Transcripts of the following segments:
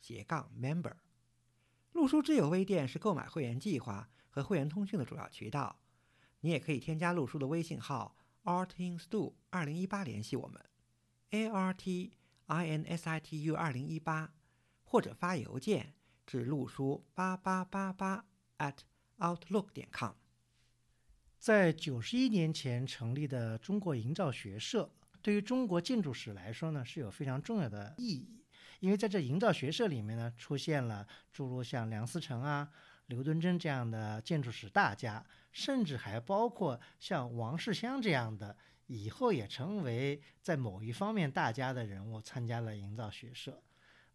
斜杠 member。陆书之友微店是购买会员计划和会员通讯的主要渠道。你也可以添加陆书的微信号 artinstu 二零一八联系我们，a r t i n s i t u 二零一八，或者发邮件至陆书八八八八 at outlook 点 com。在九十一年前成立的中国营造学社。对于中国建筑史来说呢，是有非常重要的意义，因为在这营造学社里面呢，出现了诸如像梁思成啊、刘敦桢这样的建筑史大家，甚至还包括像王世襄这样的以后也成为在某一方面大家的人物参加了营造学社。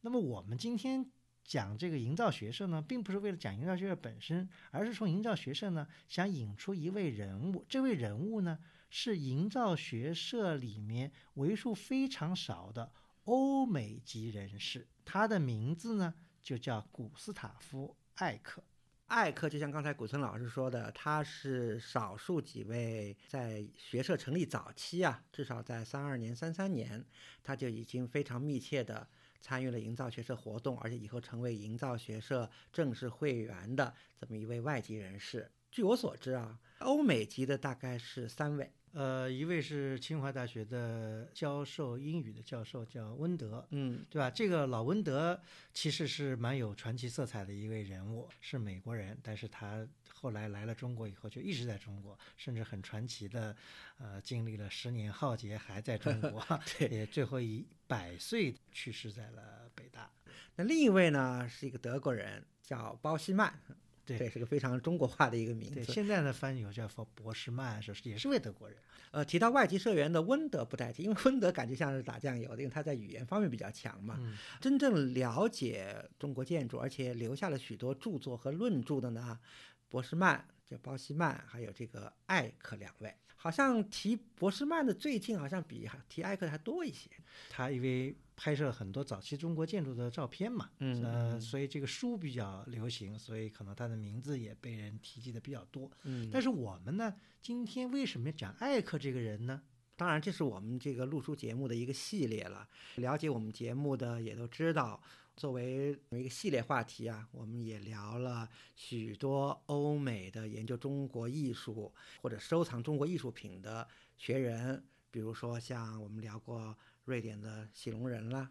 那么我们今天讲这个营造学社呢，并不是为了讲营造学社本身，而是从营造学社呢想引出一位人物，这位人物呢。是营造学社里面为数非常少的欧美籍人士，他的名字呢就叫古斯塔夫·艾克。艾克就像刚才古村老师说的，他是少数几位在学社成立早期啊，至少在三二年、三三年，他就已经非常密切的参与了营造学社活动，而且以后成为营造学社正式会员的这么一位外籍人士。据我所知啊，欧美籍的大概是三位。呃，一位是清华大学的教授英语的教授，叫温德，嗯，对吧？这个老温德其实是蛮有传奇色彩的一位人物，是美国人，但是他后来来了中国以后就一直在中国，甚至很传奇的，呃，经历了十年浩劫还在中国，对，也最后以百岁去世在了北大。那另一位呢，是一个德国人，叫包希曼。对，是个非常中国化的一个名字。对，现在的翻译有叫博士曼，是也是位德国人。呃，提到外籍社员的温德不代替，因为温德感觉像是打酱油的，因为他在语言方面比较强嘛。真正了解中国建筑，而且留下了许多著作和论著的呢，博士曼、就包希曼，还有这个艾克两位。好像提博士曼的最近好像比提艾克的还多一些。他因为拍摄很多早期中国建筑的照片嘛，嗯，呃，所以这个书比较流行，所以可能他的名字也被人提及的比较多。嗯，但是我们呢，今天为什么要讲艾克这个人呢？当然，这是我们这个录书节目的一个系列了。了解我们节目的也都知道。作为一个系列话题啊，我们也聊了许多欧美的研究中国艺术或者收藏中国艺术品的学人，比如说像我们聊过瑞典的喜隆人啦，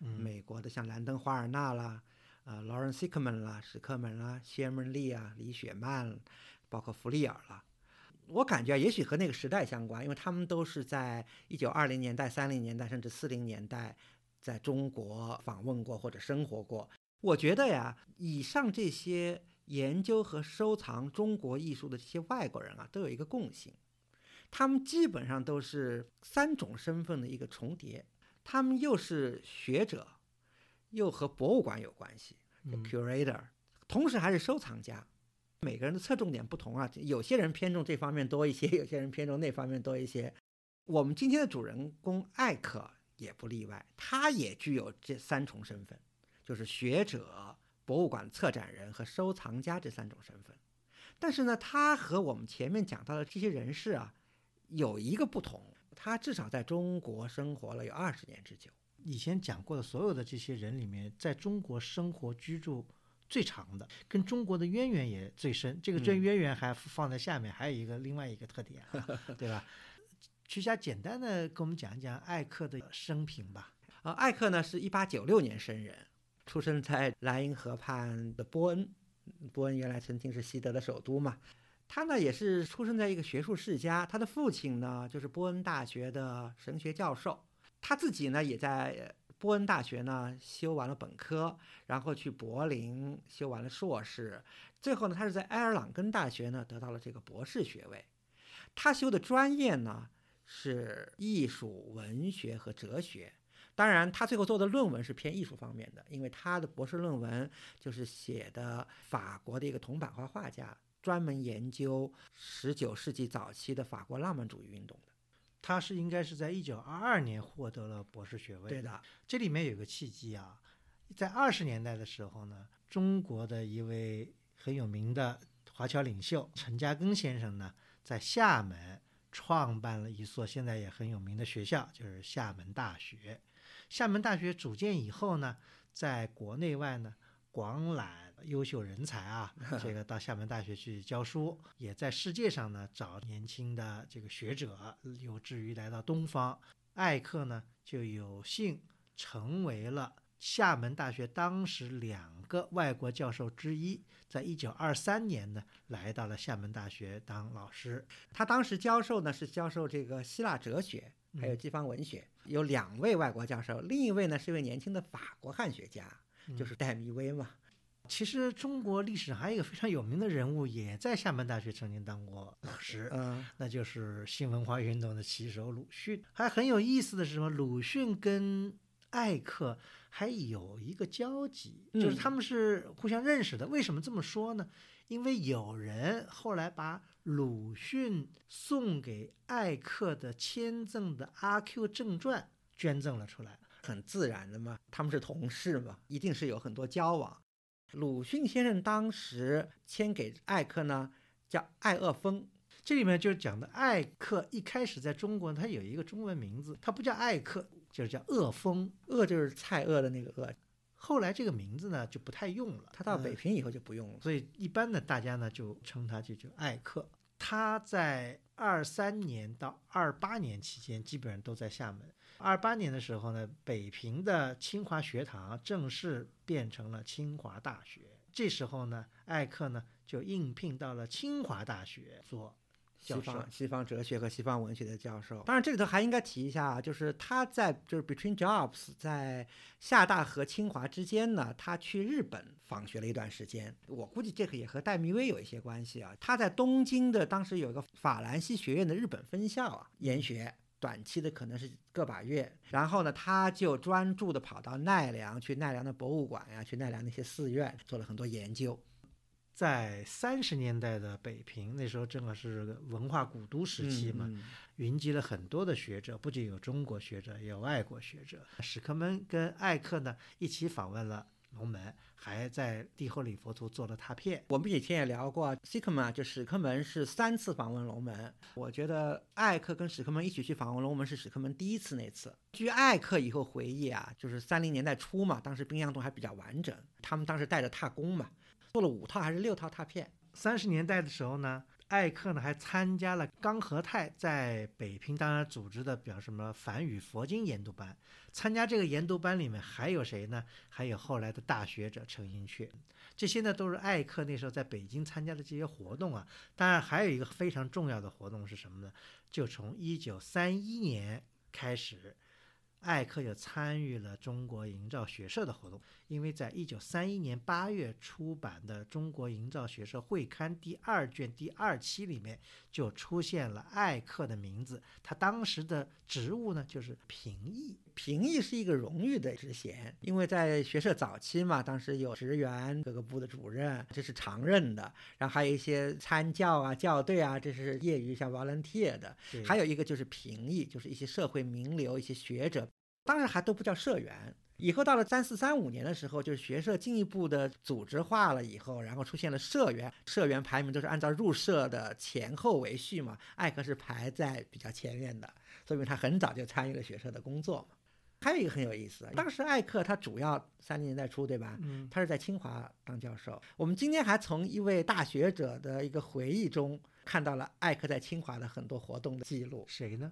嗯美国的像兰登·华尔纳啦，呃，Lawrence Sickman 啦，史克门啦，谢门利啊，李雪曼，包括弗利尔啦。我感觉也许和那个时代相关，因为他们都是在一九二零年代、三零年代甚至四零年代。在中国访问过或者生活过，我觉得呀，以上这些研究和收藏中国艺术的这些外国人啊，都有一个共性，他们基本上都是三种身份的一个重叠，他们又是学者，又和博物馆有关系，curator，同时还是收藏家。每个人的侧重点不同啊，有些人偏重这方面多一些，有些人偏重那方面多一些。我们今天的主人公艾克。也不例外，他也具有这三重身份，就是学者、博物馆策展人和收藏家这三种身份。但是呢，他和我们前面讲到的这些人士啊，有一个不同，他至少在中国生活了有二十年之久。以前讲过的所有的这些人里面，在中国生活居住最长的，跟中国的渊源也最深。这个这渊源还放在下面，还有一个另外一个特点，对吧？曲霞，简单的跟我们讲一讲艾克的生平吧。啊，艾克呢是一八九六年生人，出生在莱茵河畔的波恩。波恩原来曾经是西德的首都嘛。他呢也是出生在一个学术世家，他的父亲呢就是波恩大学的神学教授，他自己呢也在波恩大学呢修完了本科，然后去柏林修完了硕士，最后呢他是在埃尔朗根大学呢得到了这个博士学位。他修的专业呢。是艺术、文学和哲学，当然，他最后做的论文是偏艺术方面的，因为他的博士论文就是写的法国的一个铜版画画家，专门研究十九世纪早期的法国浪漫主义运动的。他是应该是在一九二二年获得了博士学位。对的，这里面有个契机啊，在二十年代的时候呢，中国的一位很有名的华侨领袖陈嘉庚先生呢，在厦门创办了一所现在也很有名的学校，就是厦门大学。厦门大学组建以后呢，在国内外呢广揽优秀人才啊，这个到厦门大学去教书，也在世界上呢找年轻的这个学者，有志于来到东方。艾克呢就有幸成为了厦门大学当时两个外国教授之一，在一九二三年呢来到了厦门大学当老师。他当时教授呢是教授这个希腊哲学。还有西方文学，有两位外国教授，另一位呢是一位年轻的法国汉学家，就是戴密威嘛。其实中国历史上还有一个非常有名的人物，也在厦门大学曾经当过老师，嗯，那就是新文化运动的旗手鲁迅。还很有意思的是什么？鲁迅跟艾克还有一个交集，就是他们是互相认识的。为什么这么说呢？因为有人后来把鲁迅送给艾克的签赠的《阿 Q 正传》捐赠了出来，很自然的嘛，他们是同事嘛，一定是有很多交往。鲁迅先生当时签给艾克呢，叫艾厄峰，这里面就是讲的艾克一开始在中国他有一个中文名字，他不叫艾克，就是叫恶风，恶就是蔡锷的那个厄。后来这个名字呢就不太用了，他到北平以后就不用了，所以一般的大家呢就称他就叫艾克。他在二三年到二八年期间基本上都在厦门。二八年的时候呢，北平的清华学堂正式变成了清华大学。这时候呢，艾克呢就应聘到了清华大学做。西方西方哲学和西方文学的教授，当然这里头还应该提一下啊，就是他在就是 Between Jobs 在厦大和清华之间呢，他去日本访学了一段时间。我估计这个也和戴密威有一些关系啊。他在东京的当时有一个法兰西学院的日本分校啊研学，短期的可能是个把月。然后呢，他就专注的跑到奈良去奈良的博物馆呀，去奈良那些寺院做了很多研究。在三十年代的北平，那时候正好是文化古都时期嘛，云集了很多的学者，不仅有中国学者，也有外国学者。史克门跟艾克呢一起访问了龙门，还在帝后里佛图做了拓片。我们以前也聊过，西克门就史克门是三次访问龙门。我觉得艾克跟史克门一起去访问龙门是史克门第一次那次。据艾克以后回忆啊，就是三零年代初嘛，当时冰箱洞还比较完整，他们当时带着踏工嘛。做了五套还是六套拓片？三十年代的时候呢，艾克呢还参加了刚和泰在北平当然组织的，比方什么梵语佛经研读班。参加这个研读班里面还有谁呢？还有后来的大学者陈寅恪。这些呢都是艾克那时候在北京参加的这些活动啊。当然还有一个非常重要的活动是什么呢？就从一九三一年开始。艾克就参与了中国营造学社的活动，因为在一九三一年八月出版的《中国营造学社会刊》第二卷第二期里面就出现了艾克的名字。他当时的职务呢就是评议，评议是一个荣誉的职衔，因为在学社早期嘛，当时有职员、各个部的主任，这是常任的，然后还有一些参教啊、校对啊，这是业余像 volunteer 的，还有一个就是评议，就是一些社会名流、一些学者。当时还都不叫社员，以后到了三四三五年的时候，就是学社进一步的组织化了以后，然后出现了社员，社员排名都是按照入社的前后为序嘛。艾克是排在比较前面的，说明他很早就参与了学社的工作。还有一个很有意思，当时艾克他主要三零年代初，对吧？嗯，他是在清华当教授。我们今天还从一位大学者的一个回忆中看到了艾克在清华的很多活动的记录。谁呢？